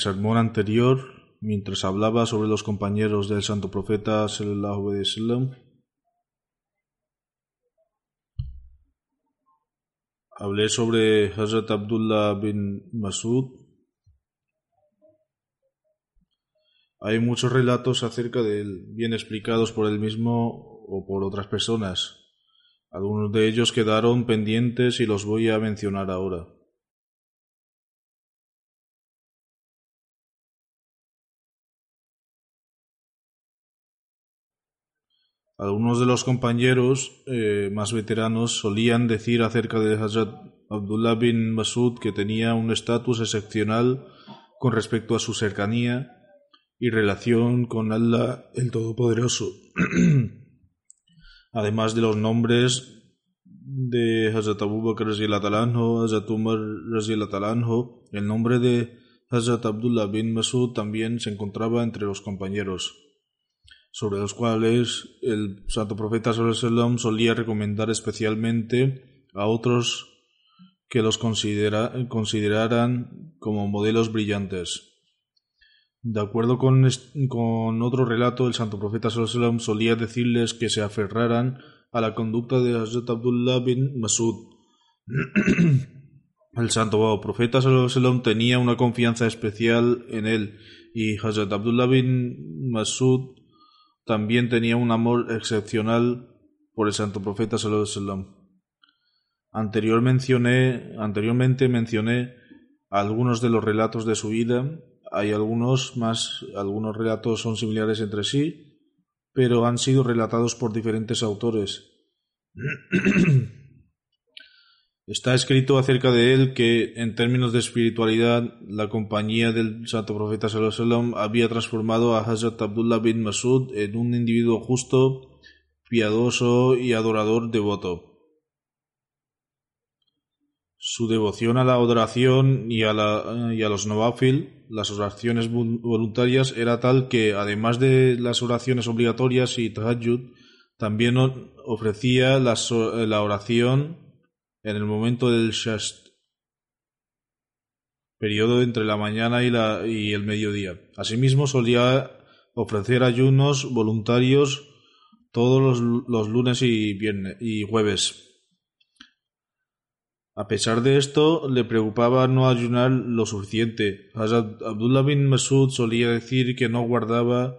sermón anterior, mientras hablaba sobre los compañeros del santo profeta hablé sobre Hazrat Abdullah bin Masud. Hay muchos relatos acerca de él, bien explicados por él mismo o por otras personas. Algunos de ellos quedaron pendientes y los voy a mencionar ahora. Algunos de los compañeros eh, más veteranos solían decir acerca de Hazrat Abdullah bin Masud que tenía un estatus excepcional con respecto a su cercanía y relación con Allah el Todopoderoso. Además de los nombres de Hazrat Abu Bakr anhu, Hazrat Umar anhu, el nombre de Hazrat Abdullah bin Masud también se encontraba entre los compañeros sobre los cuales el santo profeta sallam solía recomendar especialmente a otros que los considera, consideraran como modelos brillantes. De acuerdo con, con otro relato, el santo profeta sallam solía decirles que se aferraran a la conducta de Hazrat Abdullah bin Masud. el santo profeta sallam tenía una confianza especial en él y Hazrat Abdullah bin Masud también tenía un amor excepcional por el santo profeta sallallahu Anterior mencioné, anteriormente mencioné algunos de los relatos de su vida. Hay algunos más, algunos relatos son similares entre sí, pero han sido relatados por diferentes autores. Está escrito acerca de él que, en términos de espiritualidad, la compañía del Santo Profeta había transformado a Hazrat Abdullah bin Masud en un individuo justo, piadoso y adorador devoto. Su devoción a la adoración y a, la, y a los novafil, las oraciones voluntarias, era tal que, además de las oraciones obligatorias y tahajjud, también ofrecía la oración en el momento del Shast, periodo entre la mañana y, la, y el mediodía. Asimismo, solía ofrecer ayunos voluntarios todos los, lunes y, viernes, y jueves. A pesar de esto, le preocupaba no ayunar lo suficiente. Abdullah bin Masud solía decir que no guardaba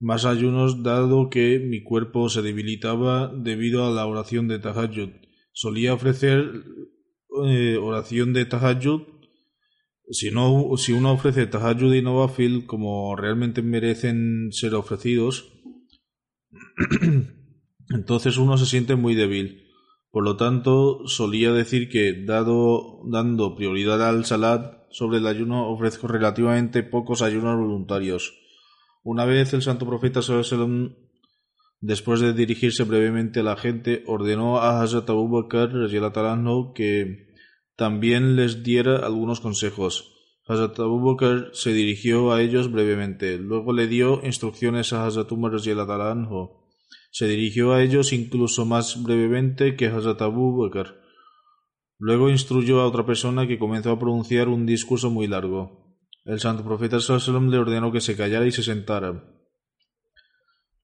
más ayunos dado que mi cuerpo se debilitaba debido a la oración de Tahajjud solía ofrecer eh, oración de tahajjud. Si, no, si uno ofrece tahajjud y novafil como realmente merecen ser ofrecidos, entonces uno se siente muy débil. Por lo tanto, solía decir que, dado, dando prioridad al salat sobre el ayuno, ofrezco relativamente pocos ayunos voluntarios. Una vez el santo profeta sallallahu Después de dirigirse brevemente a la gente, ordenó a Hazrat Abu Bakr que también les diera algunos consejos. Hazrat Abu Bakr se dirigió a ellos brevemente. Luego le dio instrucciones a Hazrat Umar. Se dirigió a ellos incluso más brevemente que Hazrat Abu Bakr. Luego instruyó a otra persona que comenzó a pronunciar un discurso muy largo. El santo profeta sallam le ordenó que se callara y se sentara.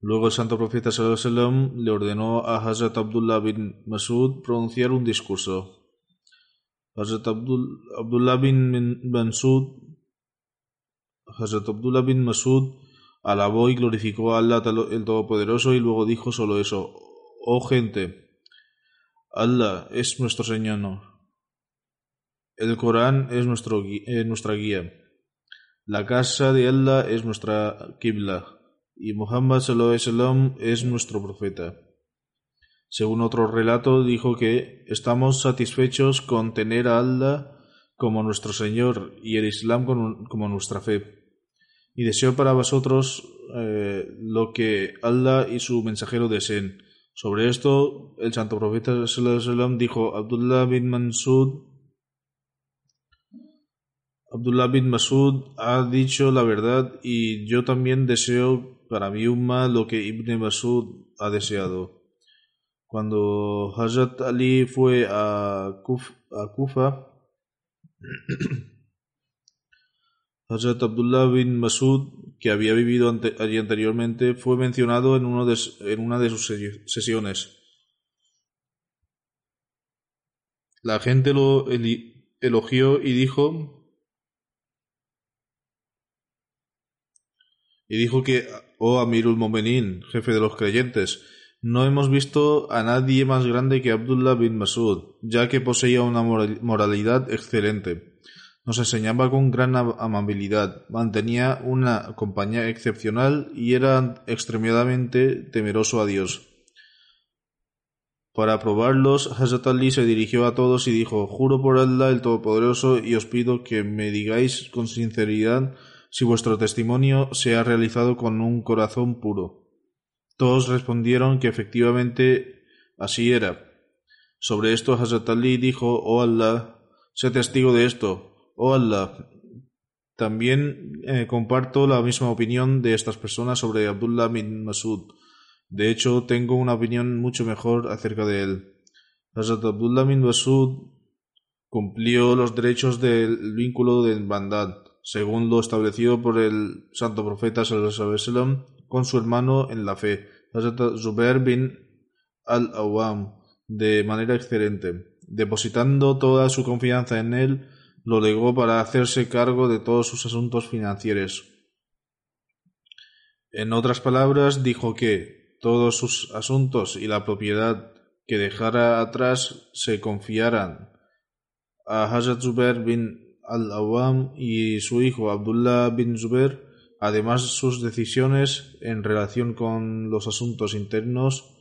Luego el santo profeta le ordenó a Hazrat Abdullah bin Masud pronunciar un discurso. Hazrat Abdullah bin Abdullah bin Masud alabó y glorificó a Allah el Todopoderoso y luego dijo solo eso. Oh gente, Allah es nuestro Señor. El Corán es, nuestro, nuestra guía. La casa de Allah es nuestra Qibla. Y Muhammad es nuestro profeta. Según otro relato, dijo que estamos satisfechos con tener a Allah como nuestro Señor y el Islam como nuestra fe. Y deseo para vosotros eh, lo que Allah y su mensajero deseen. Sobre esto, el santo profeta dijo, Abdullah bin Mansud, Abdullah bin Masud ha dicho la verdad y yo también deseo para mi umma lo que Ibn Masud ha deseado. Cuando Hazrat Ali fue a, Kufa, Hazrat Abdullah bin Masud, que había vivido allí anteriormente, fue mencionado en, en una de sus sesiones. La gente lo elogió y dijo y dijo que, oh Amirul Momenin, jefe de los creyentes, no hemos visto a nadie más grande que Abdullah bin Masud, ya que poseía una moralidad excelente. Nos enseñaba con gran amabilidad, mantenía una compañía excepcional y era extremadamente temeroso a Dios. Para probarlos, Hazrat Ali se dirigió a todos y dijo, Juro por Allah el Todopoderoso y os pido que me digáis con sinceridad si vuestro testimonio se ha realizado con un corazón puro. Todos respondieron que efectivamente así era. Sobre esto Hazrat Ali dijo, Oh Allah, sé testigo de esto. Oh Allah, también eh, comparto la misma opinión de estas personas sobre Abdullah bin Masud. De hecho, tengo una opinión mucho mejor acerca de él. Hazrat Abdullah bin Masud cumplió los derechos del vínculo de bandad, según lo establecido por el santo profeta sallallahu con su hermano en la fe, Zubair bin al-Awam, de manera excelente. Depositando toda su confianza en él, lo legó para hacerse cargo de todos sus asuntos financieros. En otras palabras, dijo que todos sus asuntos y la propiedad que dejara atrás se confiaran a Hazrat Zubair bin al-Awam y su hijo Abdullah bin Zubair Además, sus decisiones en relación con los asuntos internos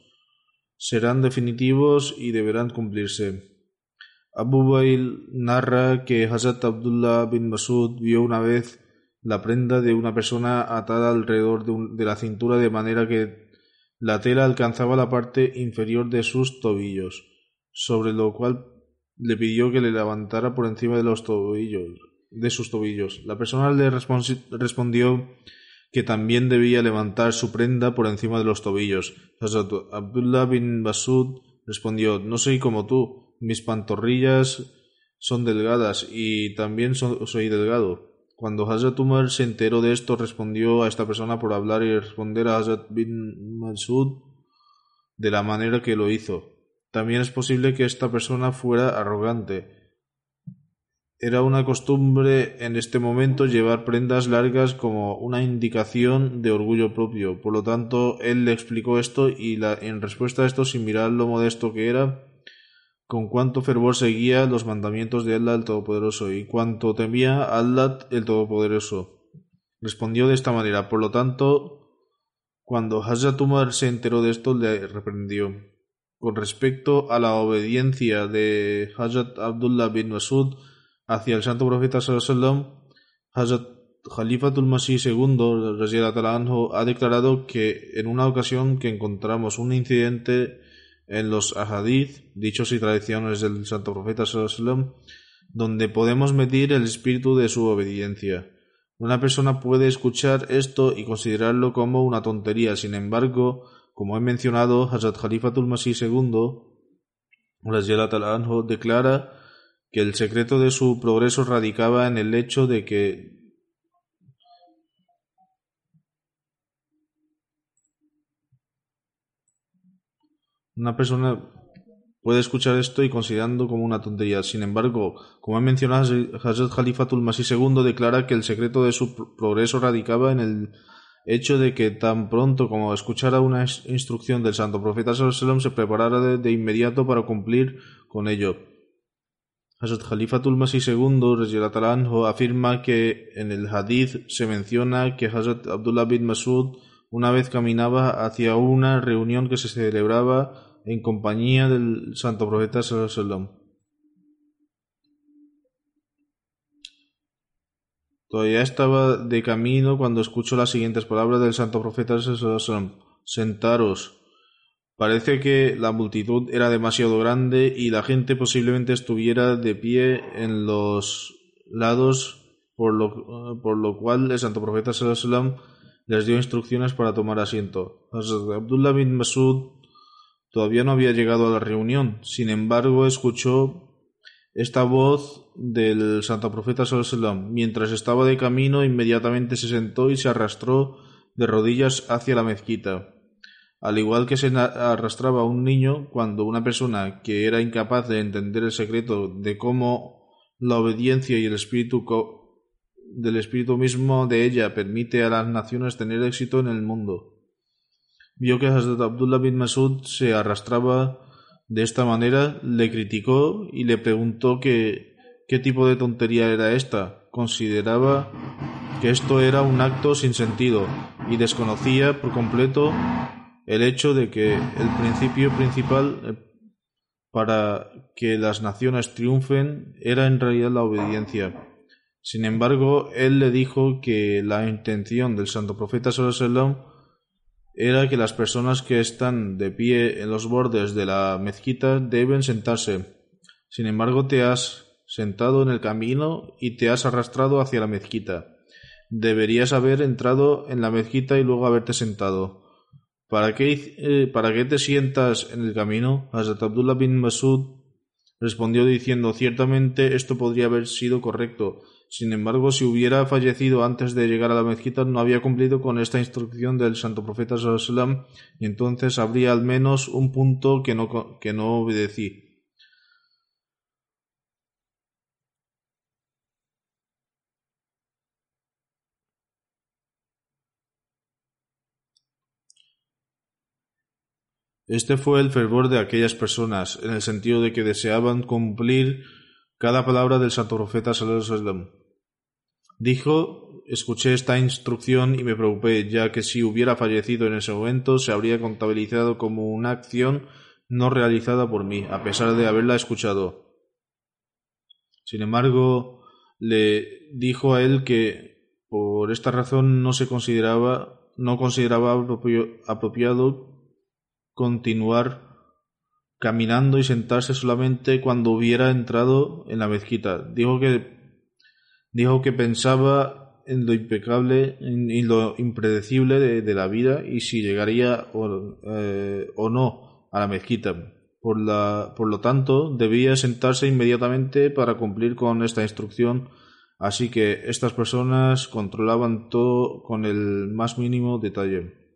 serán definitivos y deberán cumplirse. Abu Bail narra que Hazrat Abdullah bin Masud vio una vez la prenda de una persona atada alrededor de, la cintura de manera que la tela alcanzaba la parte inferior de sus tobillos, sobre lo cual le pidió que le levantara por encima de los tobillos de sus tobillos. La persona le respondió que también debía levantar su prenda por encima de los tobillos. Abdullah bin Basud respondió No soy como tú, mis pantorrillas son delgadas y también soy delgado. Cuando Hazrat Umar se enteró de esto, respondió a esta persona por hablar y responder a Hazrat bin Masud de la manera que lo hizo. También es posible que esta persona fuera arrogante era una costumbre en este momento llevar prendas largas como una indicación de orgullo propio. Por lo tanto, él le explicó esto y en respuesta a esto, sin mirar lo modesto que era, con cuánto fervor seguía los mandamientos de Allah el Todopoderoso y cuánto temía Allah el Todopoderoso. Respondió de esta manera. Por lo tanto, cuando Hazrat Umar se enteró de esto, le reprendió. Con respecto a la obediencia de Hazrat Abdullah bin Masud, hacia el santo profeta sallallahu Hazrat Khalifatul Masih II anhu, ha declarado que en una ocasión que encontramos un incidente en los ahadith, dichos y tradiciones del santo profeta sallallahu donde podemos medir el espíritu de su obediencia. Una persona puede escuchar esto y considerarlo como una tontería. Sin embargo, como he mencionado, Hazrat Khalifatul Masih II anhu, declara que el secreto de su progreso radicaba en el hecho de que una persona puede escuchar esto y considerando como una tontería. Sin embargo, como he mencionado, Hazrat Khalifatul Masih II declara que el secreto de su progreso radicaba en el hecho de que tan pronto como escuchara una instrucción del santo profeta Sallallahu se preparara de, inmediato para cumplir con ello. Hazrat Khalifatul Masih II afirma que en el hadith se menciona que Hazrat Abdullah bin Masud una vez caminaba hacia una reunión que se celebraba en compañía del santo profeta Sallallahu Todavía estaba de camino cuando escucho las siguientes palabras del santo profeta Sentaros. Parece que la multitud era demasiado grande y la gente posiblemente estuviera de pie en los lados, por lo, por lo cual el santo profeta les dio instrucciones para tomar asiento. Abdullah bin Masud todavía no había llegado a la reunión, sin embargo escuchó esta voz del santo profeta Sallallahu mientras estaba de camino inmediatamente se sentó y se arrastró de rodillas hacia la mezquita. Al igual que se arrastraba un niño cuando una persona que era incapaz de entender el secreto de cómo la obediencia y el espíritu del espíritu mismo de ella permite a las naciones tener éxito en el mundo. Vio que Hazrat Abdullah bin Masud se arrastraba de esta manera le criticó y le preguntó que, qué tipo de tontería era esta. Consideraba que esto era un acto sin sentido y desconocía por completo el hecho de que el principio principal eh, para que las naciones triunfen era en realidad la obediencia. Sin embargo, él le dijo que la intención del santo profeta sallallahu era que las personas que están de pie en los bordes de la mezquita deben sentarse. Sin embargo, te has sentado en el camino y te has arrastrado hacia la mezquita. Deberías haber entrado en la mezquita y luego haberte sentado. ¿Para qué, eh, ¿para qué te sientas en el camino? Hazrat Abdullah bin Masud respondió diciendo ciertamente esto podría haber sido correcto, sin embargo, si hubiera fallecido antes de llegar a la mezquita, no había cumplido con esta instrucción del santo profeta sallam, y entonces habría al menos un punto que no, que no obedecí. Este fue el fervor de aquellas personas, en el sentido de que deseaban cumplir cada palabra del santo profeta sallallahu Dijo, escuché esta instrucción y me preocupé, ya que si hubiera fallecido en ese momento se habría contabilizado como una acción no realizada por mí, a pesar de haberla escuchado. Sin embargo, le dijo a él que por esta razón no se consideraba, no consideraba apropiado continuar caminando y sentarse solamente cuando hubiera entrado en la mezquita. Dijo que, dijo que pensaba en lo impecable y lo impredecible de, la vida y si llegaría eh, o, no a la mezquita. Por lo tanto, debía sentarse inmediatamente para cumplir con esta instrucción, así que estas personas controlaban todo con el más mínimo detalle.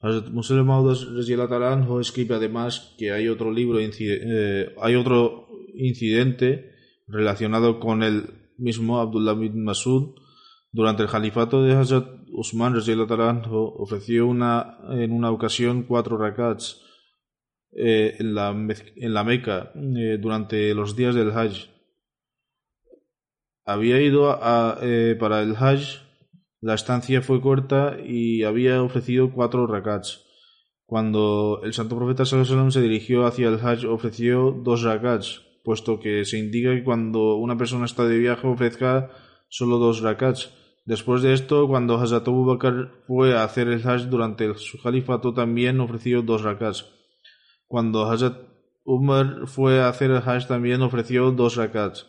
Hazrat Muslim Maud escribe además que hay otro libro, eh, hay otro incidente relacionado con el mismo Abdullah bin Masud. Durante el califato de Hazrat Usman ofreció una, en una ocasión cuatro rakats eh, en, la, en la Meca eh, durante los días del Hajj. Había ido a, para el Hajj la estancia fue corta y había ofrecido cuatro rakats. Cuando el santo profeta se dirigió hacia el Hajj ofreció dos rakats, puesto que se indica que cuando una persona está de viaje ofrezca solo dos rakats. Después de esto, cuando Hazrat Abu Bakr fue a hacer el Hajj durante su califato también ofreció dos rakats. Cuando Hazrat Umar fue a hacer el Hajj también ofreció dos rakats.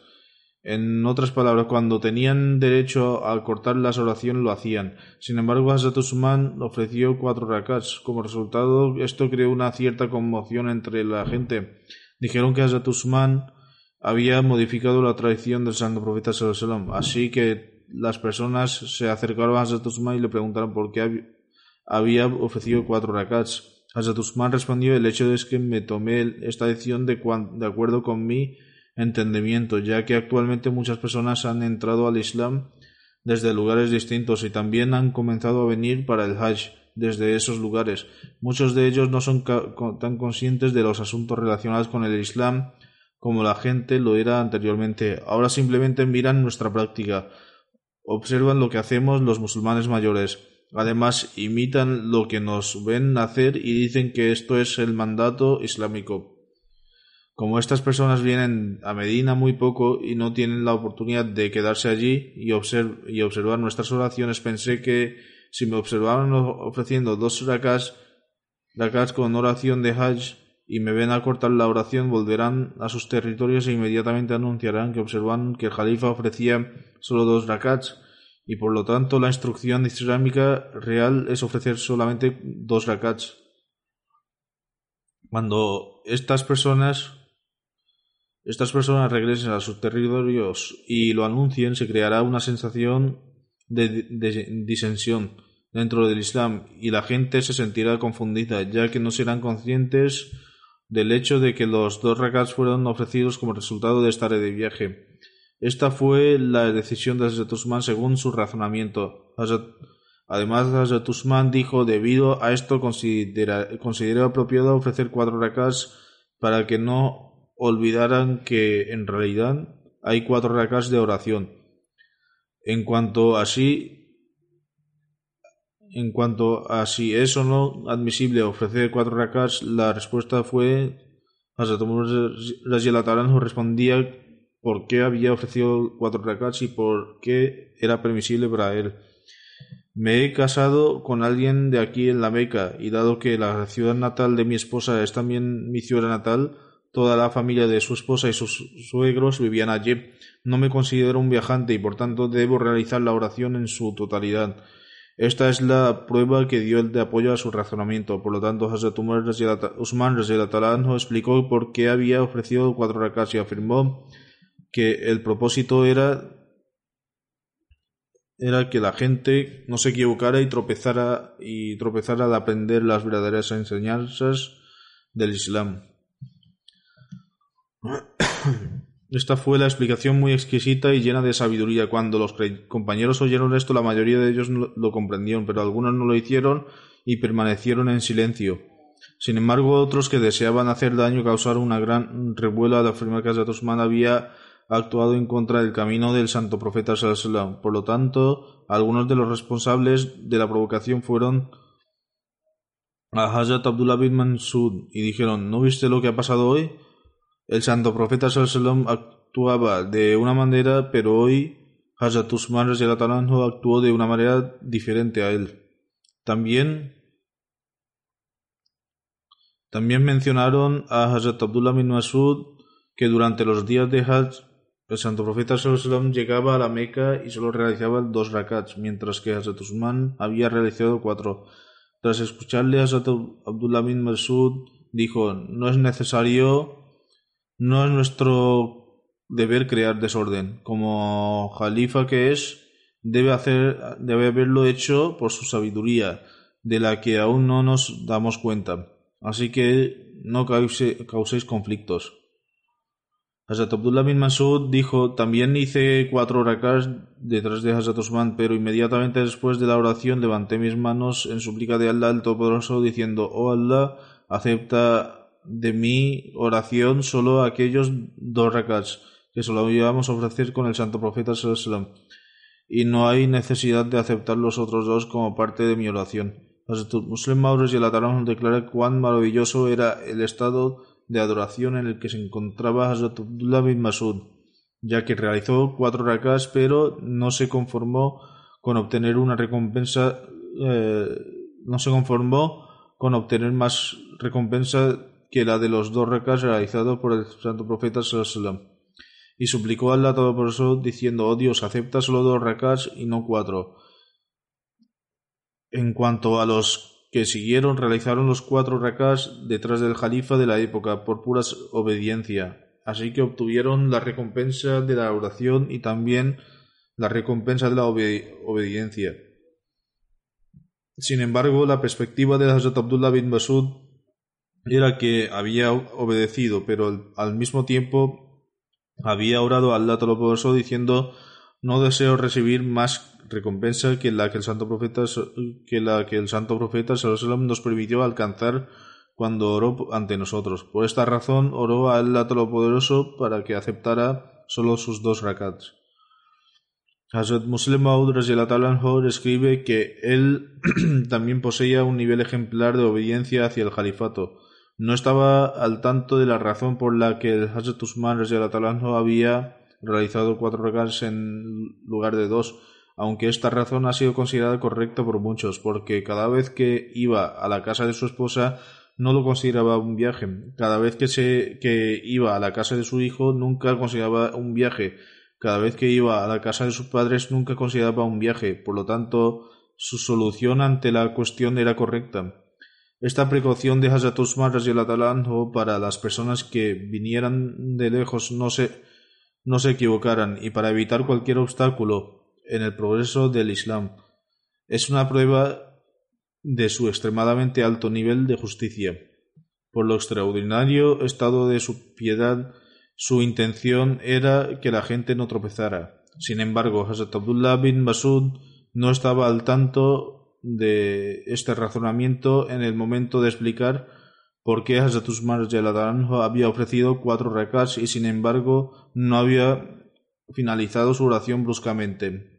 En otras palabras, cuando tenían derecho a cortar las oraciones lo hacían. Sin embargo, Hazrat Usman ofreció cuatro rakats. Como resultado, esto creó una cierta conmoción entre la gente. Dijeron que Hazrat Usman había modificado la tradición del santo profeta sallallahu Así que las personas se acercaron a Hazrat Usman y le preguntaron por qué había ofrecido cuatro rakats. Hazrat Usman respondió, el hecho es que me tomé esta decisión de, de acuerdo con mi entendimiento, ya que actualmente muchas personas han entrado al Islam desde lugares distintos y también han comenzado a venir para el Hajj desde esos lugares. Muchos de ellos no son tan conscientes de los asuntos relacionados con el Islam como la gente lo era anteriormente. Ahora simplemente miran nuestra práctica, observan lo que hacemos los musulmanes mayores. Además, imitan lo que nos ven hacer y dicen que esto es el mandato islámico. Como estas personas vienen a Medina muy poco y no tienen la oportunidad de quedarse allí y, observar nuestras oraciones, pensé que si me observaban ofreciendo dos rakats, rakats con oración de Hajj y me ven a cortar la oración, volverán a sus territorios e inmediatamente anunciarán que observan que el Jalifa ofrecía solo dos rakats y por lo tanto la instrucción islámica real es ofrecer solamente dos rakats. Cuando estas personas estas personas regresen a sus territorios y lo anuncien, se creará una sensación de, disensión dentro del Islam y la gente se sentirá confundida, ya que no serán conscientes del hecho de que los dos rakats fueron ofrecidos como resultado de estar de viaje. Esta fue la decisión de Hazrat Usman según su razonamiento. además, Hazrat Usman dijo, debido a esto consideré apropiado ofrecer cuatro rakats para que no olvidaran que en realidad hay cuatro rakats de oración. En cuanto a si, en cuanto a si es o no admisible ofrecer cuatro rakats, la respuesta fue Hazrat Umar respondía por qué había ofrecido cuatro rakats y por qué era permisible para él. Me he casado con alguien de aquí en la Meca y dado que la ciudad natal de mi esposa es también mi ciudad natal, Toda la familia de su esposa y sus suegros vivían allí. No me considero un viajante y por tanto debo realizar la oración en su totalidad. Esta es la prueba que dio el de apoyo a su razonamiento. Por lo tanto, Hazrat Usman explicó por qué había ofrecido cuatro rakats y afirmó que el propósito era era que la gente no se equivocara y tropezara y tropezara al aprender las verdaderas enseñanzas del Islam. Esta fue la explicación muy exquisita y llena de sabiduría. Cuando los compañeros oyeron esto, la mayoría de ellos lo comprendieron, pero algunos no lo hicieron y permanecieron en silencio. Sin embargo, otros que deseaban hacer daño causaron una gran revuelo al afirmar que Hazrat había actuado en contra del camino del santo profeta Sallallahu Por lo tanto, algunos de los responsables de la provocación fueron a Hazrat Abdullah bin Mansud y dijeron ¿No viste lo que ha pasado hoy? El santo profeta sallallahu actuaba de una manera, pero hoy Hazrat Usman actuó de una manera diferente a él. También también mencionaron a Hazrat Abdullah bin Masud que durante los días de Hajj el santo profeta sallallahu llegaba a la Meca y solo realizaba dos rakats, mientras que Hazrat Usman había realizado cuatro. Tras escucharle, Hazrat Abdullah bin Masud dijo, no es necesario no es nuestro deber crear desorden. Como jalifa que es, debe, hacer, debe haberlo hecho por su sabiduría, de la que aún no nos damos cuenta. Así que no causéis conflictos. Hazrat Abdullah bin Masud dijo, también hice cuatro rakats detrás de Hazrat Osman, pero inmediatamente después de la oración levanté mis manos en súplica de Allah el Todopoderoso, diciendo, oh Allah, acepta de mi oración solo aquellos dos rakats que solo íbamos a ofrecer con el santo profeta sallam, y no hay necesidad de aceptar los otros dos como parte de mi oración. Los Muslim Maures y el Atarán declara cuán maravilloso era el estado de adoración en el que se encontraba Hazrat Abdullah bin Masud, ya que realizó cuatro rakats pero no se conformó con obtener una recompensa eh, no se conformó con obtener más recompensa que la de los dos recas realizados por el santo profeta sallallahu y suplicó a Allah Todopoderoso diciendo, oh Dios, acepta solo dos rakats y no cuatro. En cuanto a los que siguieron, realizaron los cuatro rakats detrás del jalifa de la época por pura obediencia, así que obtuvieron la recompensa de la oración y también la recompensa de la obediencia. Sin embargo, la perspectiva de Hazrat Abdullah bin Masud era que había obedecido, pero al mismo tiempo había orado a Allah Todopoderoso diciendo no deseo recibir más recompensa que la que el santo profeta que la que el santo profeta nos permitió alcanzar cuando oró ante nosotros. Por esta razón oró a Allah Todopoderoso para que aceptara solo sus dos rakats. Hazrat Muslim Maud escribe que él también poseía un nivel ejemplar de obediencia hacia el califato, no estaba al tanto de la razón por la que el Hazrat Usman había realizado cuatro regalos en lugar de dos, aunque esta razón ha sido considerada correcta por muchos, porque cada vez que iba a la casa de su esposa no lo consideraba un viaje. Cada vez que, se, que iba a la casa de su hijo nunca consideraba un viaje. Cada vez que iba a la casa de sus padres nunca consideraba un viaje. Por lo tanto, su solución ante la cuestión era correcta. Esta precaución de Hazrat Usman para las personas que vinieran de lejos no se, no se equivocaran y para evitar cualquier obstáculo en el progreso del Islam es una prueba de su extremadamente alto nivel de justicia. Por lo extraordinario estado de su piedad, su intención era que la gente no tropezara. Sin embargo, Hazrat Abdullah bin Masud no estaba al tanto de este razonamiento en el momento de explicar por qué Hazrat Usman había ofrecido cuatro rakats y sin embargo no había finalizado su oración bruscamente.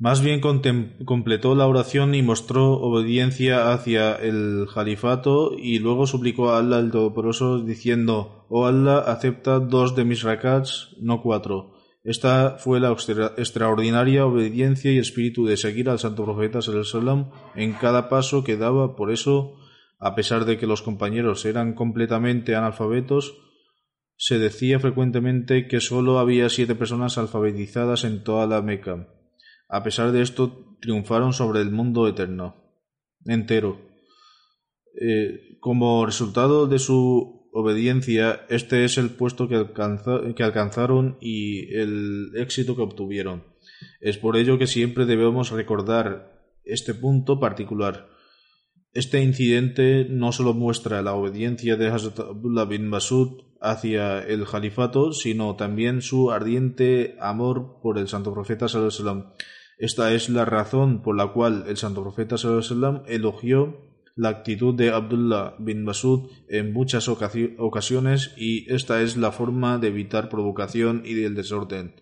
Más bien completó la oración y mostró obediencia hacia el califato y luego suplicó a Allah el Todopoderoso diciendo, Oh Allah, acepta dos de mis rakats, no cuatro. Esta fue la extraordinaria obediencia y espíritu de seguir al santo profeta sallam en cada paso que daba. Por eso, a pesar de que los compañeros eran completamente analfabetos, se decía frecuentemente que sólo había siete personas alfabetizadas en toda la Meca. A pesar de esto, triunfaron sobre el mundo eterno, entero. Eh, como resultado de su obediencia, este es el puesto que, que alcanzaron y el éxito que obtuvieron. Es por ello que siempre debemos recordar este punto particular. Este incidente no solo muestra la obediencia de Hazrat Abdullah bin Masud hacia el califato, sino también su ardiente amor por el santo profeta sallallahu Esta es la razón por la cual el santo profeta sallallahu elogió la actitud de Abdullah bin Masud en muchas ocasiones y esta es la forma de evitar provocación y del desorden.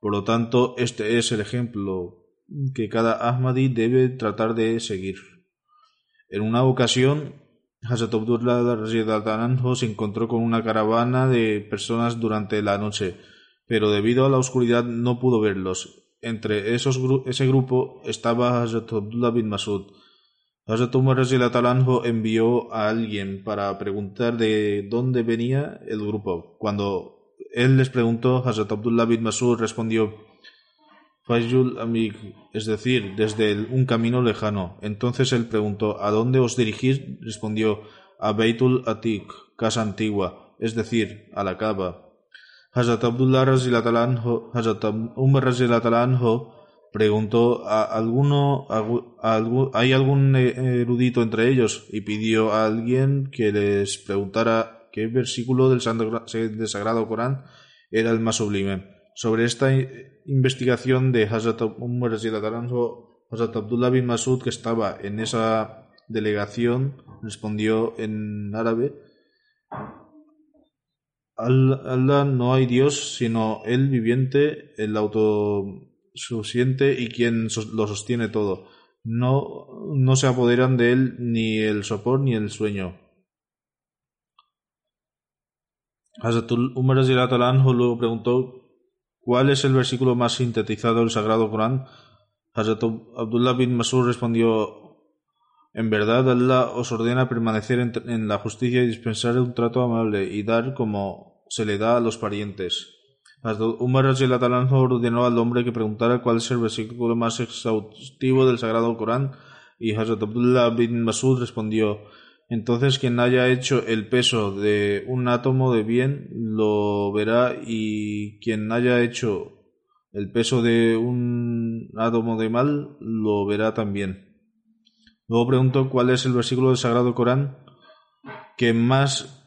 Por lo tanto, este es el ejemplo que cada Ahmadi debe tratar de seguir. En una ocasión, Hazrat Abdullah se encontró con una caravana de personas durante la noche, pero debido a la oscuridad no pudo verlos. Entre esos, ese grupo estaba Hazrat Abdullah bin Masud. Hazrat Umar envió a alguien para preguntar de dónde venía el grupo. Cuando él les preguntó, Hazrat Abdullah bin Masud respondió Fayul Amig, es decir, desde un camino lejano. Entonces él preguntó, ¿a dónde os dirigís? Respondió, a Beitul Atik, casa antigua, es decir, a la Kaaba. Hazrat Abdullah Hazrat Umar preguntó a alguno hay algún e-, erudito entre ellos y pidió a alguien que les preguntara qué versículo del, Sagrado Corán era el más sublime. Sobre esta investigación de Hazrat Umar Hazrat Abdullah bin Masud, que estaba en esa delegación, respondió en árabe: Allah no hay Dios sino el viviente, el auto suficiente y quien lo sostiene todo. No, no se apoderan de él ni el sopor ni el sueño. Hazratul Umar luego preguntó ¿Cuál es el versículo más sintetizado del Sagrado Corán? Hazrat Abdullah bin Masur respondió En verdad Allah os ordena permanecer en la justicia y dispensar un trato amable y dar como se le da a los parientes. Umar ordenó al hombre que preguntara cuál es el versículo más exhaustivo del Sagrado Corán y Hazrat Abdullah bin Masud respondió entonces quien haya hecho el peso de un átomo de bien lo verá y quien haya hecho el peso de un átomo de mal lo verá también. Luego preguntó cuál es el versículo del Sagrado Corán que más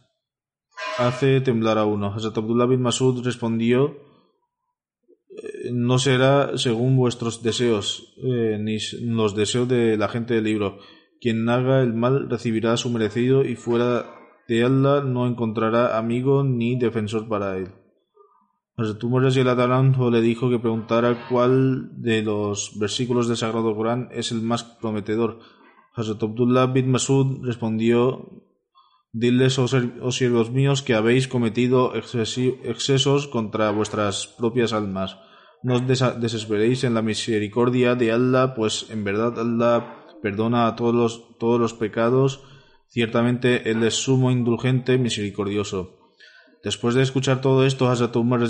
hace temblar a uno. Hazrat Abdullah bin Masud respondió eh, no será según vuestros deseos, eh, ni los deseos de la gente del libro. Quien haga el mal recibirá su merecido y fuera de Allah no encontrará amigo ni defensor para él. Hazrat Umar le dijo que preguntara cuál de los versículos del Sagrado Corán es el más prometedor. Hazrat Abdullah bin Masud respondió Diles, oh, oh siervos míos, que habéis cometido excesos contra vuestras propias almas. No os desesperéis en la misericordia de Allah, pues en verdad Allah perdona a todos los, todos los pecados. Ciertamente Él es sumo indulgente, misericordioso. Después de escuchar todo esto, Hazrat Umar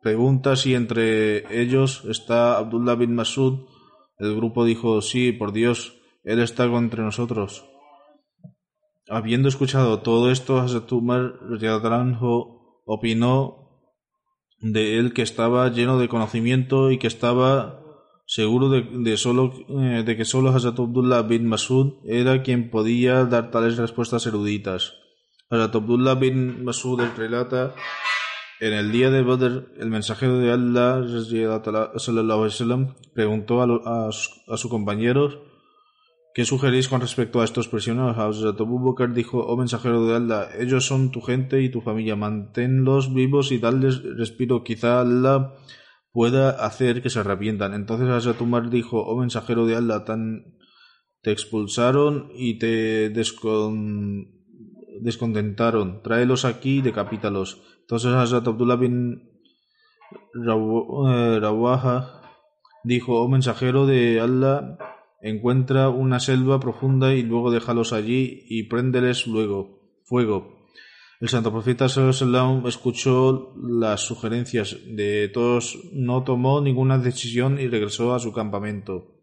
pregunta si entre ellos está Abdullah bin Masud. El grupo dijo, sí, por Dios, Él está entre nosotros. Habiendo escuchado todo esto, Hazrat Umar opinó de él que estaba lleno de conocimiento y que estaba seguro de, solo, eh, de que solo Hazrat Abdullah bin Masud era quien podía dar tales respuestas eruditas. Hazrat Abdullah bin Masud relata en el día de Badr, el mensajero de Allah preguntó a, a sus compañeros ¿Qué sugerís con respecto a estos prisioneros? Abu Bakr dijo, oh mensajero de Allah, ellos son tu gente y tu familia, manténlos vivos y darles respiro, quizá Allah pueda hacer que se arrepientan. Entonces Hazrat Umar dijo, oh mensajero de Allah, tan te expulsaron y te descontentaron, tráelos aquí y decapítalos. Entonces Hazrat Abdullah bin eh, Rawaha dijo, oh mensajero de Allah, encuentra una selva profunda y luego déjalos allí y préndeles luego fuego. El santo profeta sallam escuchó las sugerencias de todos, no tomó ninguna decisión y regresó a su campamento.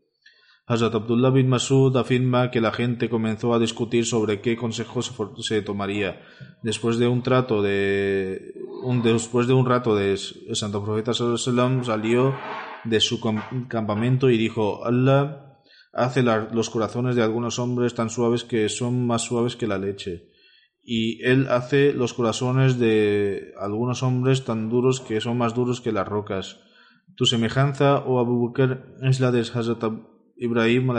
Hazrat Abdullah bin Masud afirma que la gente comenzó a discutir sobre qué consejo se, tomaría. Después de un trato de un, después de un rato de el santo profeta sallam salió de su campamento y dijo Allah hace los corazones de algunos hombres tan suaves que son más suaves que la leche. Y él hace los corazones de algunos hombres tan duros que son más duros que las rocas. Tu semejanza, oh Abu Bakr, es la de Hazrat Ibrahim,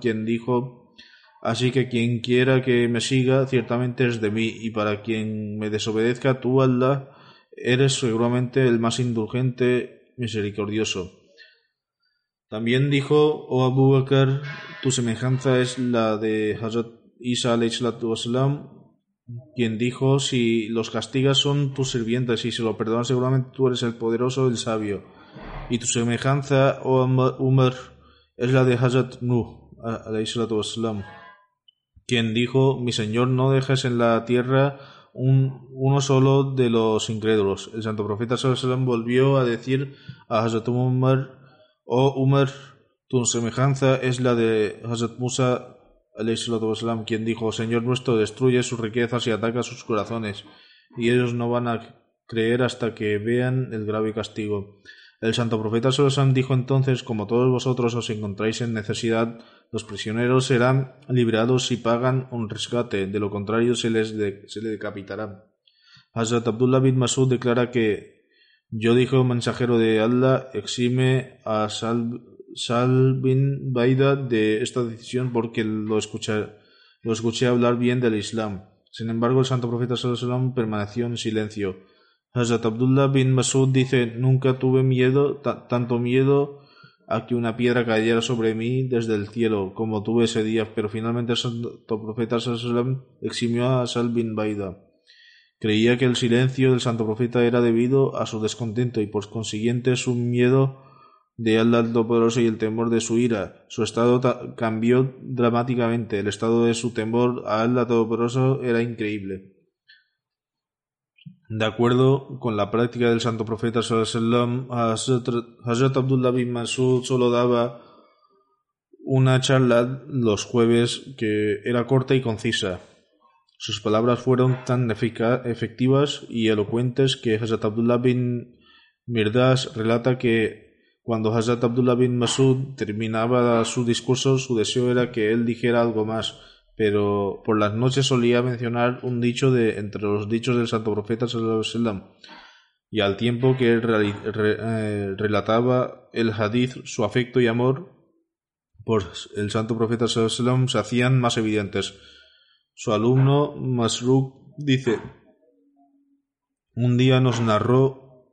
quien dijo, Así que quien quiera que me siga, ciertamente es de mí, y para quien me desobedezca, tú, Allah, eres seguramente el más indulgente, misericordioso. También dijo, oh Abu Bakr, tu semejanza es la de Hazrat Isa wasalam, quien dijo, si los castigas son tus sirvientes y si lo perdonas seguramente tú eres el poderoso, el sabio. Y tu semejanza, oh Umar, es la de Hazrat Nuh, wasalam, quien dijo, mi Señor, no dejes en la tierra un, uno solo de los incrédulos. El santo profeta wasalam volvió a decir a Hazrat Umar, Oh Umar, tu semejanza es la de Hazrat Musa, wassalam, quien dijo, Señor nuestro, destruye sus riquezas y ataca sus corazones, y ellos no van a creer hasta que vean el grave castigo. El santo profeta Solosam dijo entonces, como todos vosotros os encontráis en necesidad, los prisioneros serán liberados si pagan un rescate, de lo contrario se les, de, se les decapitará. Hazrat Abdullah bin Masud declara que yo dijo mensajero de Allah, exime a Sal, bin Baida de esta decisión porque lo escuché, lo escuché hablar bien del Islam. Sin embargo, el santo profeta sallam permaneció en silencio. Hazrat Abdullah bin Masud dice, nunca tuve miedo, tanto miedo a que una piedra cayera sobre mí desde el cielo como tuve ese día, pero finalmente el santo profeta sallam eximió a Sal bin Baida. Creía que el silencio del santo profeta era debido a su descontento y por consiguiente su miedo de Allah Todopoderoso y el temor de su ira. Su estado cambió dramáticamente. El estado de su temor a Allah Todopoderoso era increíble. De acuerdo con la práctica del santo profeta sallallahu Hazrat Abdullah bin Masud solo daba una charla los jueves que era corta y concisa. Sus palabras fueron tan efectivas y elocuentes que Hazrat Abdullah bin Mirdas relata que cuando Hazrat Abdullah bin Masud terminaba su discurso, su deseo era que él dijera algo más, pero por las noches solía mencionar un dicho de entre los dichos del santo profeta sallallahu y al tiempo que él eh, relataba el hadith, su afecto y amor por el santo profeta sallallahu se hacían más evidentes. Su alumno Masruk dice: Un día nos narró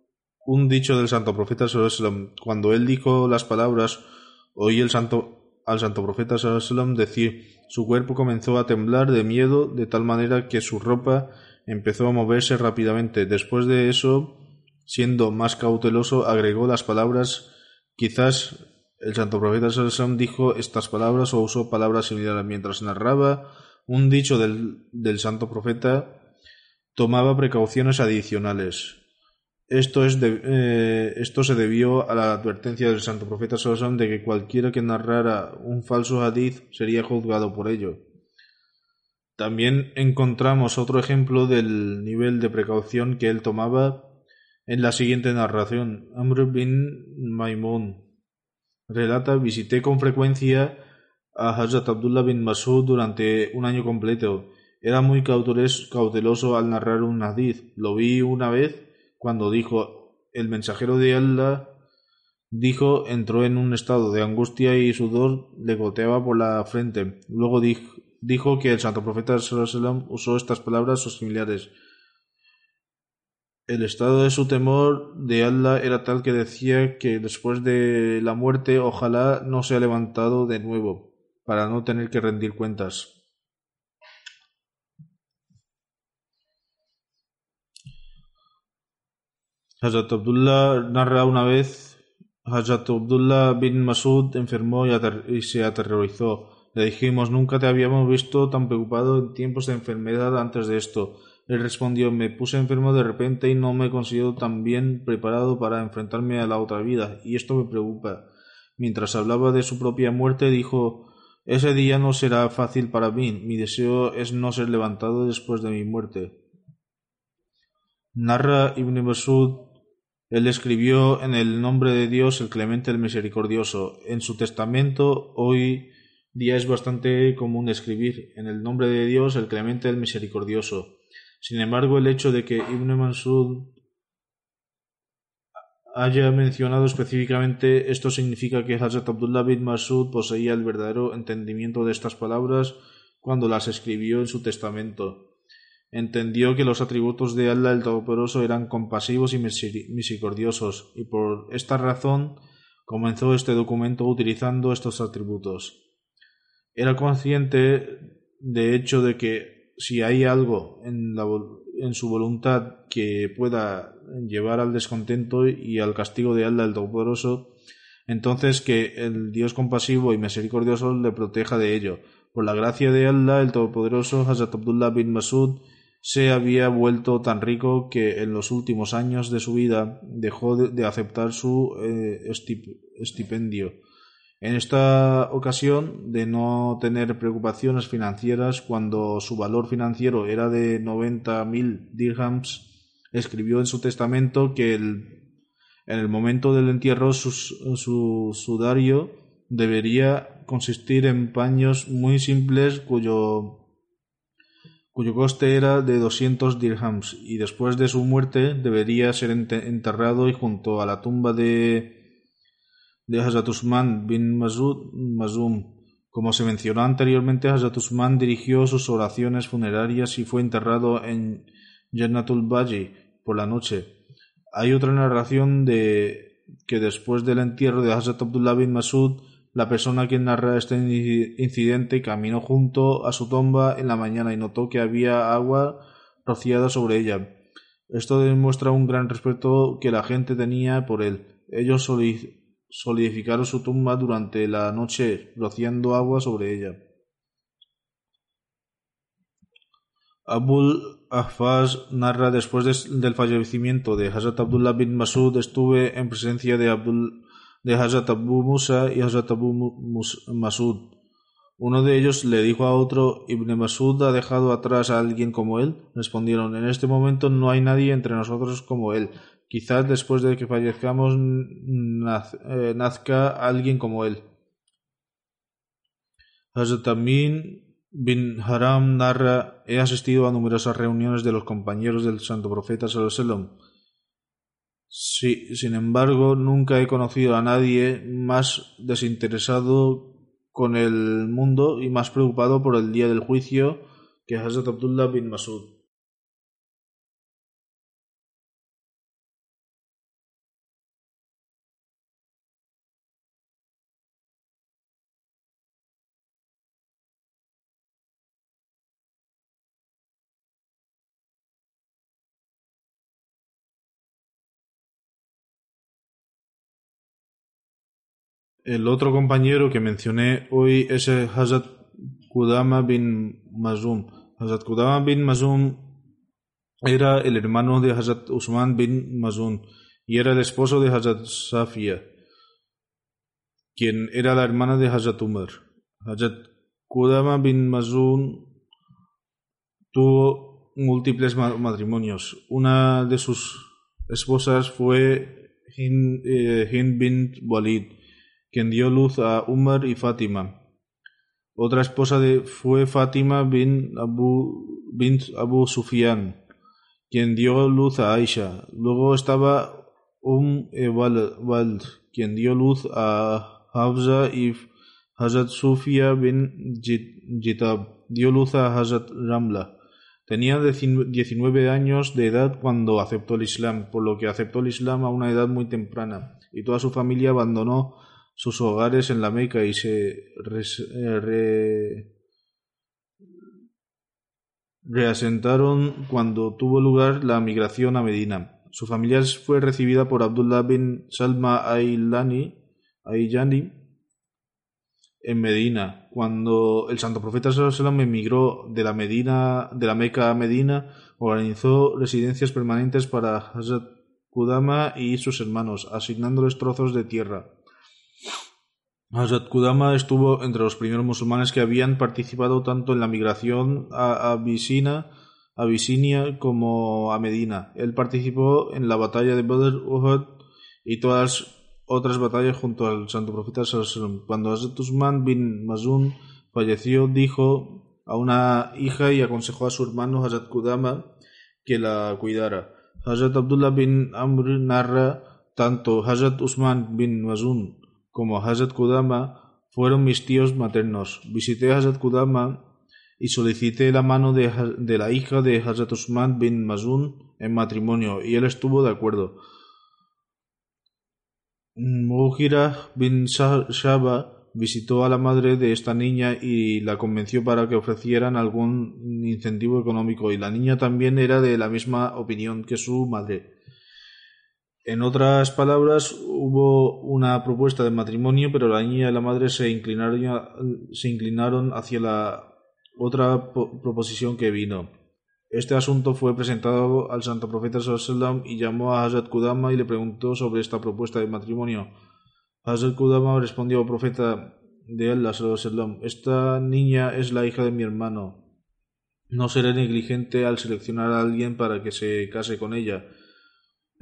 un dicho del santo profeta sallallahu cuando él dijo las palabras, oí el santo al santo profeta sallallahu decir, su cuerpo comenzó a temblar de miedo de tal manera que su ropa empezó a moverse rápidamente. Después de eso, siendo más cauteloso, agregó las palabras, quizás el santo profeta sallallahu dijo estas palabras o usó palabras similares. Mientras narraba un dicho del, del santo profeta tomaba precauciones adicionales. Esto, es eh, se debió a la advertencia del santo profeta Salomón de que cualquiera que narrara un falso hadith sería juzgado por ello. También encontramos otro ejemplo del nivel de precaución que él tomaba en la siguiente narración. Amr bin Maimun relata visité con frecuencia a Hazrat Abdullah bin Masud durante un año completo. Era muy cauteloso al narrar un hadith. Lo vi una vez cuando dijo el mensajero de Allah dijo entró en un estado de angustia y sudor le goteaba por la frente. Luego dijo, que el santo profeta usó estas palabras o similares. El estado de su temor de Allah era tal que decía que después de la muerte ojalá no sea levantado de nuevo para no tener que rendir cuentas. Hazrat Abdullah narra una vez, Hazrat Abdullah bin Masud enfermó y, se aterrorizó. Le dijimos, nunca te habíamos visto tan preocupado en tiempos de enfermedad antes de esto. Él respondió, me puse enfermo de repente y no me considero tan bien preparado para enfrentarme a la otra vida, y esto me preocupa. Mientras hablaba de su propia muerte, dijo, ese día no será fácil para mí, mi deseo es no ser levantado después de mi muerte. Narra Ibn Masud él escribió en el nombre de Dios el clemente el misericordioso. En su testamento hoy día es bastante común escribir en el nombre de Dios el clemente el misericordioso. Sin embargo, el hecho de que Ibn Mansud haya mencionado específicamente esto significa que Hazrat Abdullah bin Masud poseía el verdadero entendimiento de estas palabras cuando las escribió en su testamento entendió que los atributos de Allah el Todopoderoso eran compasivos y misericordiosos, y por esta razón comenzó este documento utilizando estos atributos. Era consciente, de hecho, de que si hay algo en, en su voluntad que pueda llevar al descontento y al castigo de Allah el Todopoderoso, entonces que el Dios compasivo y misericordioso le proteja de ello. Por la gracia de Allah el Todopoderoso, Hazrat Abdullah bin Masud se había vuelto tan rico que en los últimos años de su vida dejó de, aceptar su eh, estipendio. En esta ocasión, de no tener preocupaciones financieras cuando su valor financiero era de noventa mil dirhams, escribió en su testamento que en el momento del entierro su, su sudario debería consistir en paños muy simples cuyo cuyo coste era de doscientos dirhams, y después de su muerte debería ser enterrado y junto a la tumba de, de Hazrat Usman bin Mazum. Como se mencionó anteriormente, Hazrat Usman dirigió sus oraciones funerarias y fue enterrado en Jannatul Baji por la noche. Hay otra narración de que después del entierro de Hazrat Abdullah bin Masud, la persona que narra este incidente caminó junto a su tumba en la mañana y notó que había agua rociada sobre ella. Esto demuestra un gran respeto que la gente tenía por él. Ellos solidificaron su tumba durante la noche, rociando agua sobre ella. Abul Ahfaz narra después de- del fallecimiento de Hazrat Abdullah bin Masud estuve en presencia de, Abdul, de Hazrat Abu Musa y Hazrat Abu Masud. Uno de ellos le dijo a otro, Ibn Masud ha dejado atrás a alguien como él. Respondieron, en este momento no hay nadie entre nosotros como él. Quizás después de que fallezcamos eh, nazca alguien como él. Hazrat Amin bin Haram narra, he asistido a numerosas reuniones de los compañeros del Santo Profeta Sallallahu. Sí, sin embargo, nunca he conocido a nadie más desinteresado con el mundo y más preocupado por el día del juicio que Hazrat Abdullah bin Masud. El otro compañero que mencioné hoy es Hazrat Kudama bin Mazum. Hazrat Kudama bin Mazum era el hermano de Hazrat Usman bin Mazum y era el esposo de Hazrat Safia, quien era la hermana de Hazrat Umar. Hazrat Kudama bin Mazum tuvo múltiples ma- matrimonios. Una de sus esposas fue Hind, eh, Hind bin Walid, quien dio luz a Umar y Fátima. Otra esposa de, fue Fátima bin Abu, bin Abu Sufyan, quien dio luz a Aisha. Luego estaba Um e Wal- Wald, quien dio luz a Hafsa y Hazrat Sufia bin Jit- Jitab dio luz a Hazrat Ramla. Tenía decin- 19 años de edad cuando aceptó el Islam, por lo que aceptó el Islam a una edad muy temprana, y toda su familia abandonó sus hogares en la Meca y se eh, re- reasentaron cuando tuvo lugar la migración a Medina. Su familia fue recibida por Abdullah bin Salma Aillani en Medina. Cuando el santo profeta sallallahu emigró de la Medina, de la Meca a Medina, organizó residencias permanentes para Hazrat Kudama y sus hermanos, asignándoles trozos de tierra. Hazrat Kudama estuvo entre los primeros musulmanes que habían participado tanto en la migración a Abisina, Abisinia como a Medina. Él participó en la batalla de Badr, Uhud y todas otras batallas junto al santo profeta. Cuando Hazrat Usman bin Mazun falleció, dijo a una hija y aconsejó a su hermano Hazrat Kudama que la cuidara. Hazrat Abdullah bin Amr narra tanto Hazrat Usman bin Mazun como Hazrat Kudama fueron mis tíos maternos. Visité a Hazrat Kudama y solicité la mano de, la hija de Hazrat Usman bin Mazun en matrimonio y él estuvo de acuerdo. Mughira bin Shaba visitó a la madre de esta niña y la convenció para que ofrecieran algún incentivo económico y la niña también era de la misma opinión que su madre. En otras palabras, hubo una propuesta de matrimonio, pero la niña y la madre se inclinaron, hacia la otra po- proposición que vino. Este asunto fue presentado al santo profeta sallallahu y llamó a Hazrat Kudama y le preguntó sobre esta propuesta de matrimonio. Hazrat Kudama respondió al profeta de Allah esta niña es la hija de mi hermano. No seré negligente al seleccionar a alguien para que se case con ella.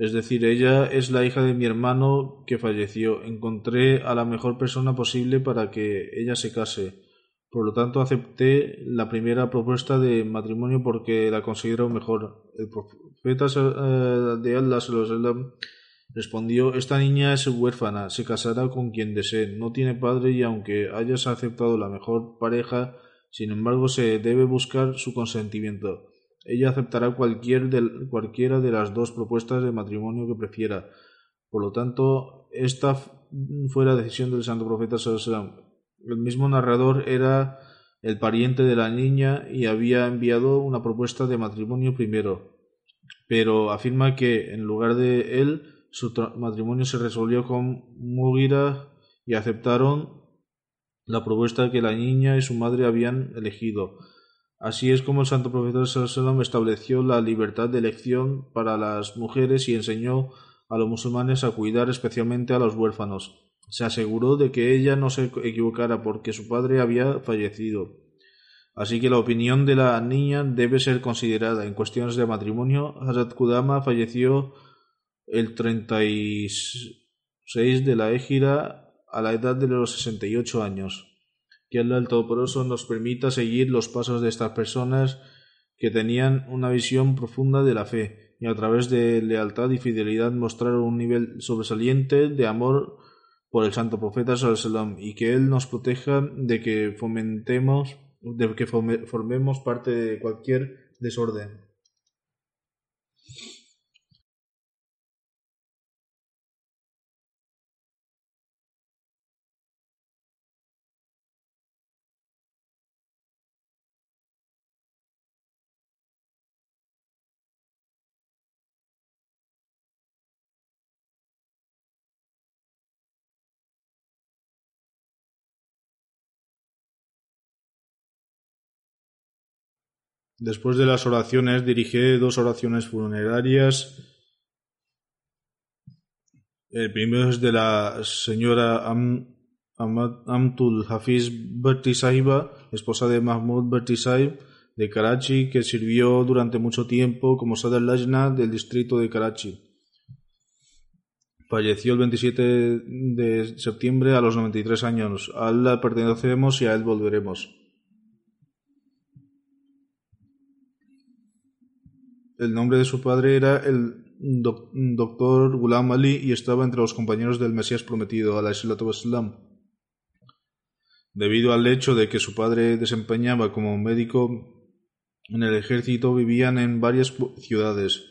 Es decir, ella es la hija de mi hermano que falleció. Encontré a la mejor persona posible para que ella se case. Por lo tanto, acepté la primera propuesta de matrimonio porque la considero mejor. El profeta eh, de Allah respondió: Esta niña es huérfana, se casará con quien desee, no tiene padre y aunque hayas aceptado la mejor pareja, sin embargo, se debe buscar su consentimiento. Ella aceptará cualquier cualquiera de las dos propuestas de matrimonio que prefiera. Por lo tanto, esta fue la decisión del santo profeta. El mismo narrador era el pariente de la niña y había enviado una propuesta de matrimonio primero, pero afirma que en lugar de él su matrimonio se resolvió con Mugira y aceptaron la propuesta que la niña y su madre habían elegido. Así es como el santo profeta Sallallahu estableció la libertad de elección para las mujeres y enseñó a los musulmanes a cuidar especialmente a los huérfanos. Se aseguró de que ella no se equivocara porque su padre había fallecido. Así que la opinión de la niña debe ser considerada. En cuestiones de matrimonio, Hazrat Kudama falleció el 36 de la Égira a la edad de los 68 años. Que el Todopoderoso nos permita seguir los pasos de estas personas que tenían una visión profunda de la fe y a través de lealtad y fidelidad mostraron un nivel sobresaliente de amor por el santo profeta sallam y que él nos proteja de que fomentemos de que formemos parte de cualquier desorden. Después de las oraciones, dirigí dos oraciones funerarias. El primero es de la señora Amtul Hafiz Bharti Sahiba, esposa de Mahmoud Bharti Sahib de Karachi, que sirvió durante mucho tiempo como Sadr Lajna del distrito de Karachi. Falleció el 27 de septiembre a los 93 años. A él pertenecemos y a él volveremos. El nombre de su padre era el doctor Ghulam Ali y estaba entre los compañeros del Mesías prometido, Islam. Debido al hecho de que su padre desempeñaba como médico en el ejército, vivían en varias ciudades,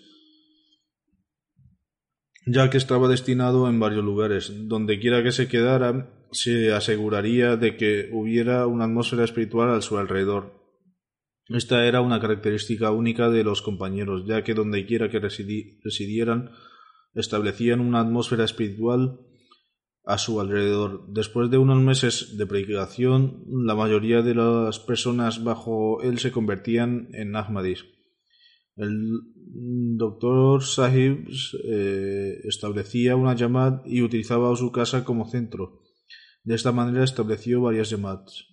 ya que estaba destinado en varios lugares. Donde quiera que se quedara, se aseguraría de que hubiera una atmósfera espiritual a su alrededor. Esta era una característica única de los compañeros, ya que dondequiera que residieran establecían una atmósfera espiritual a su alrededor. Después de unos meses de predicación, la mayoría de las personas bajo él se convertían en Ahmadis. El doctor Sahib eh, establecía una llamada y utilizaba su casa como centro. De esta manera estableció varias llamadas.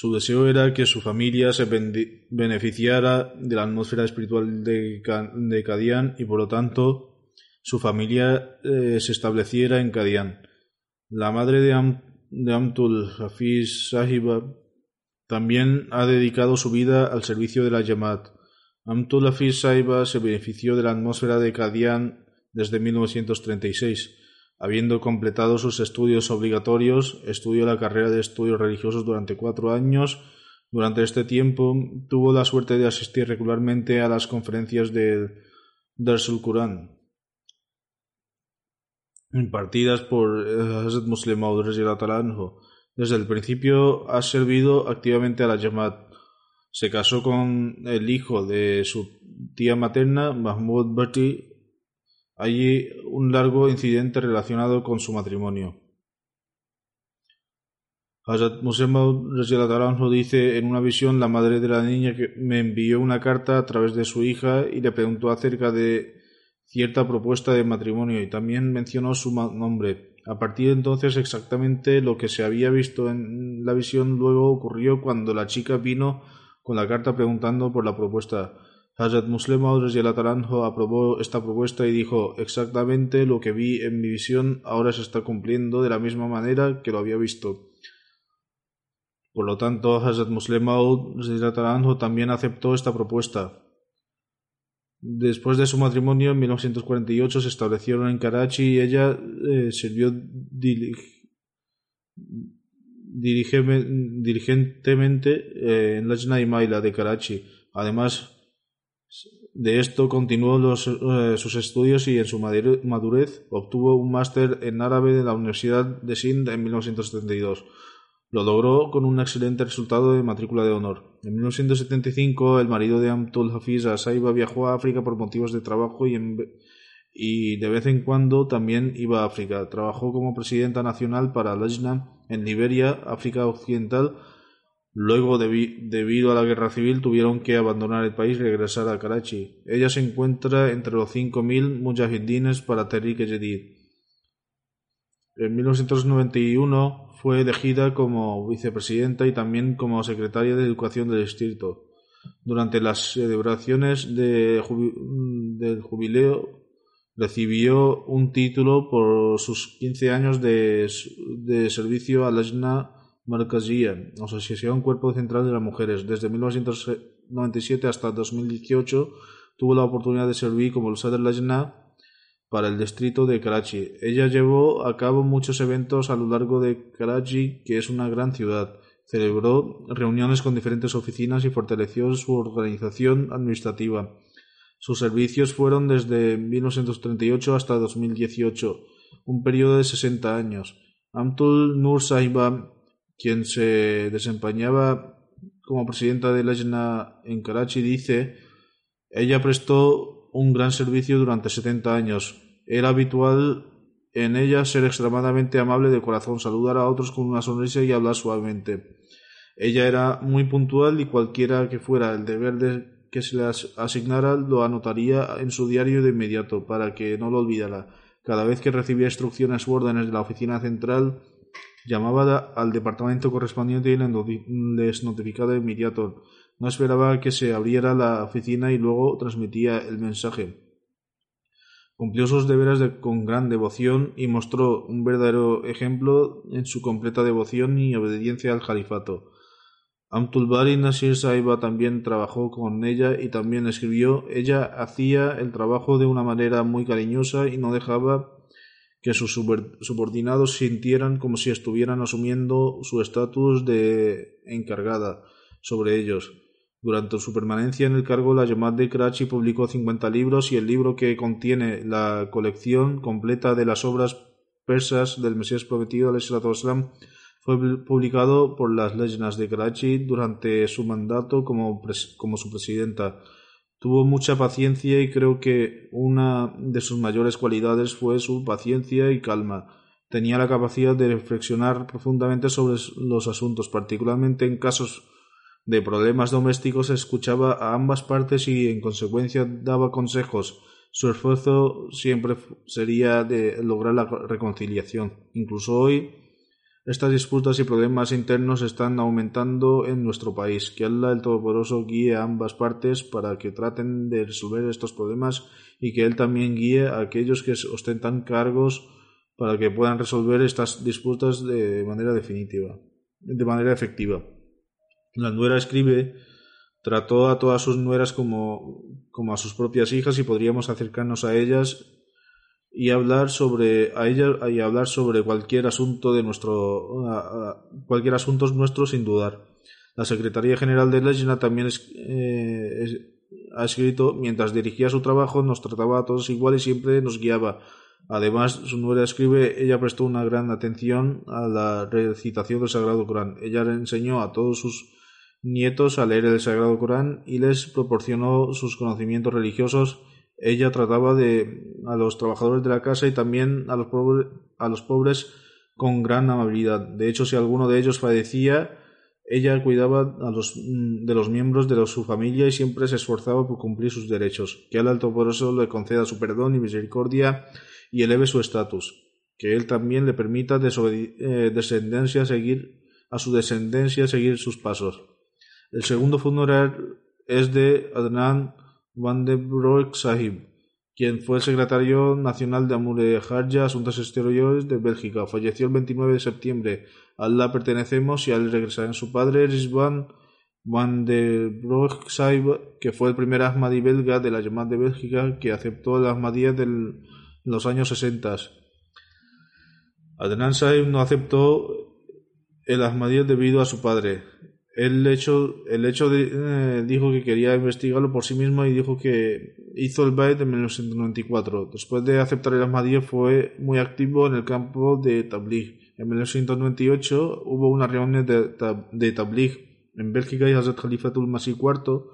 Su deseo era que su familia se beneficiara de la atmósfera espiritual de, Kadian y por lo tanto su familia eh, se estableciera en Kadian. La madre de, Amtul Hafiz Sahiba también ha dedicado su vida al servicio de la Yamat. Amtul Hafiz Sahiba se benefició de la atmósfera de Kadian desde 1936 Habiendo completado sus estudios obligatorios, estudió la carrera de estudios religiosos durante cuatro años. Durante este tiempo tuvo la suerte de asistir regularmente a las conferencias del Darsul Quran, impartidas por Hazrat Muslim Desde el principio ha servido activamente a la Jamaat. Se casó con el hijo de su tía materna, Mahmoud Bhatti, allí un largo incidente relacionado con su matrimonio. Hazrat Muslim dice en una visión la madre de la niña que me envió una carta a través de su hija y le preguntó acerca de cierta propuesta de matrimonio y también mencionó su nombre. A partir de entonces exactamente lo que se había visto en la visión luego ocurrió cuando la chica vino con la carta preguntando por la propuesta. Hazrat Muslim aprobó esta propuesta y dijo exactamente lo que vi en mi visión ahora se está cumpliendo de la misma manera que lo había visto. Por lo tanto, Hazrat Muslim también aceptó esta propuesta. Después de su matrimonio, en 1948 se establecieron en Karachi y ella eh, sirvió diligentemente eh, en Lajna y Maila de Karachi. Además, de esto continuó eh, sus estudios y en su madurez obtuvo un máster en árabe de la Universidad de Sindh en 1972. Lo logró con un excelente resultado de matrícula de honor. En 1975, el marido de Amtul Hafiz Asaiba viajó a África por motivos de trabajo y, y, de vez en cuando también iba a África. Trabajó como presidenta nacional para Lajna en Liberia, África Occidental. Luego, debido a la guerra civil, tuvieron que abandonar el país y regresar a Karachi. Ella se encuentra entre los 5.000 mujahidines para Tehrik Jadid. En 1991 fue elegida como vicepresidenta y también como secretaria de Educación del distrito. Durante las celebraciones de del jubileo recibió un título por sus 15 años de, de servicio a la Markazia, Asociación Cuerpo Central de las Mujeres. Desde 1997 hasta 2018 tuvo la oportunidad de servir como Sadr Lajna para el distrito de Karachi. Ella llevó a cabo muchos eventos a lo largo de Karachi, que es una gran ciudad. Celebró reuniones con diferentes oficinas y fortaleció su organización administrativa. Sus servicios fueron desde 1938 hasta 2018, un periodo de 60 años. Amtul Nur Sahiba, quien se desempeñaba como presidenta de la en Karachi, dice, ella prestó un gran servicio durante setenta años. Era habitual en ella ser extremadamente amable de corazón, saludar a otros con una sonrisa y hablar suavemente. Ella era muy puntual y cualquiera que fuera el deber de que se le asignara lo anotaría en su diario de inmediato para que no lo olvidara. Cada vez que recibía instrucciones u órdenes de la oficina central, llamaba al departamento correspondiente y les notificaba de inmediato. No esperaba que se abriera la oficina y luego transmitía el mensaje. Cumplió sus deberes con gran devoción y mostró un verdadero ejemplo en su completa devoción y obediencia al califato. Amtulbari Nasir Saiba también trabajó con ella y también escribió. Ella hacía el trabajo de una manera muy cariñosa y no dejaba que sus subordinados sintieran como si estuvieran asumiendo su estatus de encargada sobre ellos. Durante su permanencia en el cargo, la Yamat de Karachi publicó 50 libros y el libro que contiene la colección completa de las obras persas del Mesías prometido al fue publicado por las Leyendas de Karachi durante su mandato como, como su presidenta. Tuvo mucha paciencia y creo que una de sus mayores cualidades fue su paciencia y calma. Tenía la capacidad de reflexionar profundamente sobre los asuntos, particularmente en casos de problemas domésticos escuchaba a ambas partes y en consecuencia daba consejos. Su esfuerzo siempre sería de lograr la reconciliación. Incluso hoy, estas disputas y problemas internos están aumentando en nuestro país. Que Allah el Todopoderoso guíe a ambas partes para que traten de resolver estos problemas y que Él también guíe a aquellos que ostentan cargos para que puedan resolver estas disputas de manera definitiva, de manera efectiva. La nuera escribe trató a todas sus nueras como, como a sus propias hijas y podríamos acercarnos a ellas y hablar sobre a ellas y hablar sobre cualquier asunto de nuestro cualquier asunto nuestro sin dudar. La Secretaría General de Legna también eh, ha escrito mientras dirigía su trabajo nos trataba a todos igual y siempre nos guiaba. Además, su nuera escribe, ella prestó una gran atención a la recitación del Sagrado Corán. Ella le enseñó a todos sus nietos a leer el Sagrado Corán y les proporcionó sus conocimientos religiosos. Ella trataba de a los trabajadores de la casa y también a los, pobres, a los pobres con gran amabilidad. De hecho, si alguno de ellos fallecía, ella cuidaba a los, mm, de los miembros de su familia y siempre se esforzaba por cumplir sus derechos. Que al Alto eso le conceda su perdón y misericordia y eleve su estatus. Que él también le permita eh, descendencia seguir a su descendencia seguir sus pasos. El segundo funeral es de Adnan Van de Broek Sahib, quien fue secretario nacional de Amure Harja, Asuntos Exteriores de Bélgica. Falleció el 29 de septiembre. A Allah pertenecemos y a él regresará su padre, Rizwan Van de Broek Sahib, que fue el primer Ahmadi belga de la llamada de Bélgica que aceptó el Ahmadiyya en los años 60. Adnan Sahib no aceptó el Ahmadiyya debido a su padre. El hecho, el hecho de, eh, dijo que quería investigarlo por sí mismo y dijo que hizo el Bait en 1994. Después de aceptar el Ahmadiyya fue muy activo en el campo de Tabligh. En 1998 hubo una reunión de, de Tabligh en Bélgica y Hazrat Khalifatul Masih IV,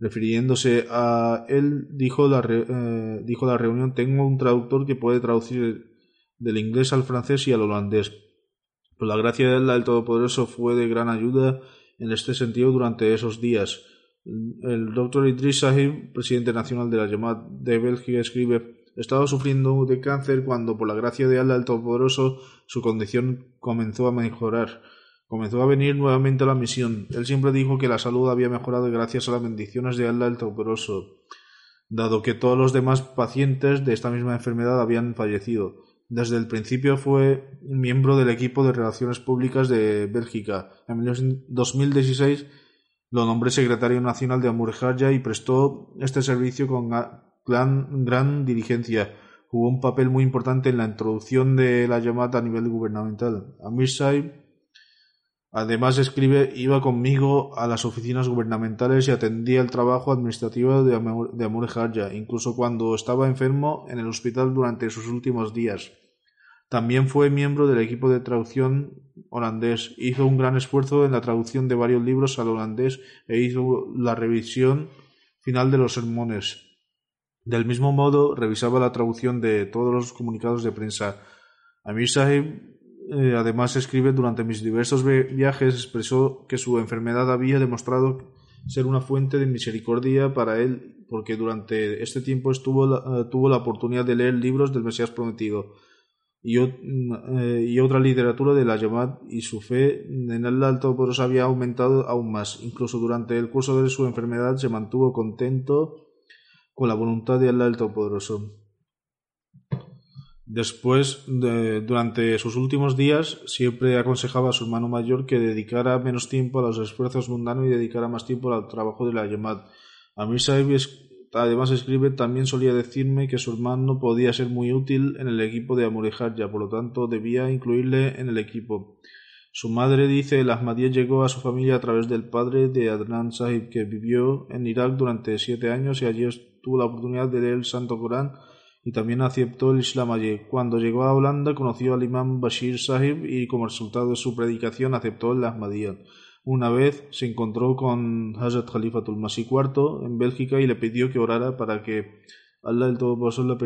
refiriéndose a él, dijo la, eh, dijo la reunión, tengo un traductor que puede traducir del inglés al francés y al holandés. Por la gracia de Allah, el Todopoderoso fue de gran ayuda en este sentido durante esos días. El doctor Idris Sahib, presidente nacional de la llamada de Bélgica, escribe estaba sufriendo de cáncer cuando, por la gracia de Allah el Todopoderoso, su condición comenzó a mejorar. Comenzó a venir nuevamente a la misión. Él siempre dijo que la salud había mejorado gracias a las bendiciones de Allah el Todopoderoso, dado que todos los demás pacientes de esta misma enfermedad habían fallecido. Desde el principio fue miembro del equipo de Relaciones Públicas de Bélgica. En 2016 lo nombré secretario nacional de Amurjaya y prestó este servicio con gran, gran diligencia. Jugó un papel muy importante en la introducción de la llamada a nivel gubernamental. Amir Saib, además escribe, iba conmigo a las oficinas gubernamentales y atendía el trabajo administrativo de Amur, incluso cuando estaba enfermo en el hospital durante sus últimos días. También fue miembro del equipo de traducción holandés. Hizo un gran esfuerzo en la traducción de varios libros al holandés e hizo la revisión final de los sermones. Del mismo modo, revisaba la traducción de todos los comunicados de prensa. Amir Sahib eh, además escribe durante mis diversos viajes expresó que su enfermedad había demostrado ser una fuente de misericordia para él porque durante este tiempo estuvo eh, tuvo la oportunidad de leer libros del Mesías prometido y, eh, y otra literatura de la Yamad y su fe en el alto poderoso había aumentado aún más. Incluso durante el curso de su enfermedad se mantuvo contento con la voluntad de Allah el Todopoderoso. Después, durante sus últimos días, siempre aconsejaba a su hermano mayor que dedicara menos tiempo a los esfuerzos mundanos y dedicara más tiempo al trabajo de la Yamad. Amir Saib además escribe, también solía decirme que su hermano podía ser muy útil en el equipo de ya por lo tanto debía incluirle en el equipo. Su madre dice, el Ahmadiyya llegó a su familia a través del padre de Adnan Sahib, que vivió en Irak durante siete años y allí tuvo la oportunidad de leer el Santo Corán y también aceptó el Islam allí. Cuando llegó a Holanda conoció al imán Bashir Sahib y como resultado de su predicación aceptó el Ahmadiyya. Una vez se encontró con Hazrat Khalifatul Masih IV en Bélgica y le pidió que orara para que Allah el Todopoderoso le,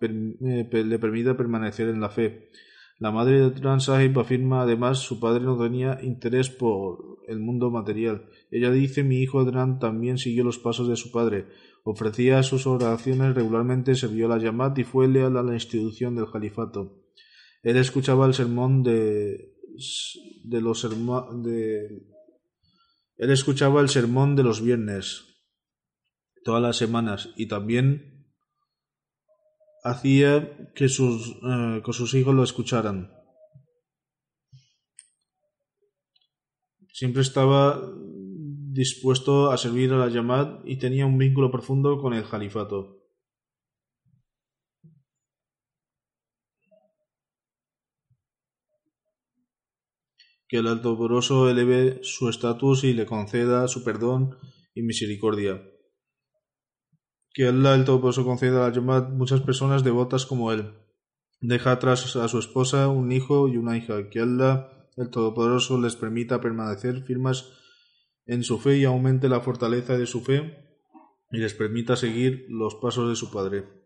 eh, le permita permanecer en la fe. La madre de Tran Sahib afirma además su padre no tenía interés por el mundo material. Ella dice mi hijo Adran también siguió los pasos de su padre, ofrecía sus oraciones regularmente, sirvió la Yamat y fue leal a la institución del califato. Él escuchaba el sermón de de los de él escuchaba el sermón de los viernes todas las semanas y también hacía que sus, eh, que sus hijos lo escucharan. Siempre estaba dispuesto a servir a la Yamad y tenía un vínculo profundo con el califato. Que el Altopoderoso eleve su estatus y le conceda su perdón y misericordia. Que el Todopoderoso conceda a la muchas personas devotas como él. Deja atrás a su esposa, un hijo y una hija. Que Allah el Todopoderoso les permita permanecer firmes en su fe y aumente la fortaleza de su fe y les permita seguir los pasos de su Padre.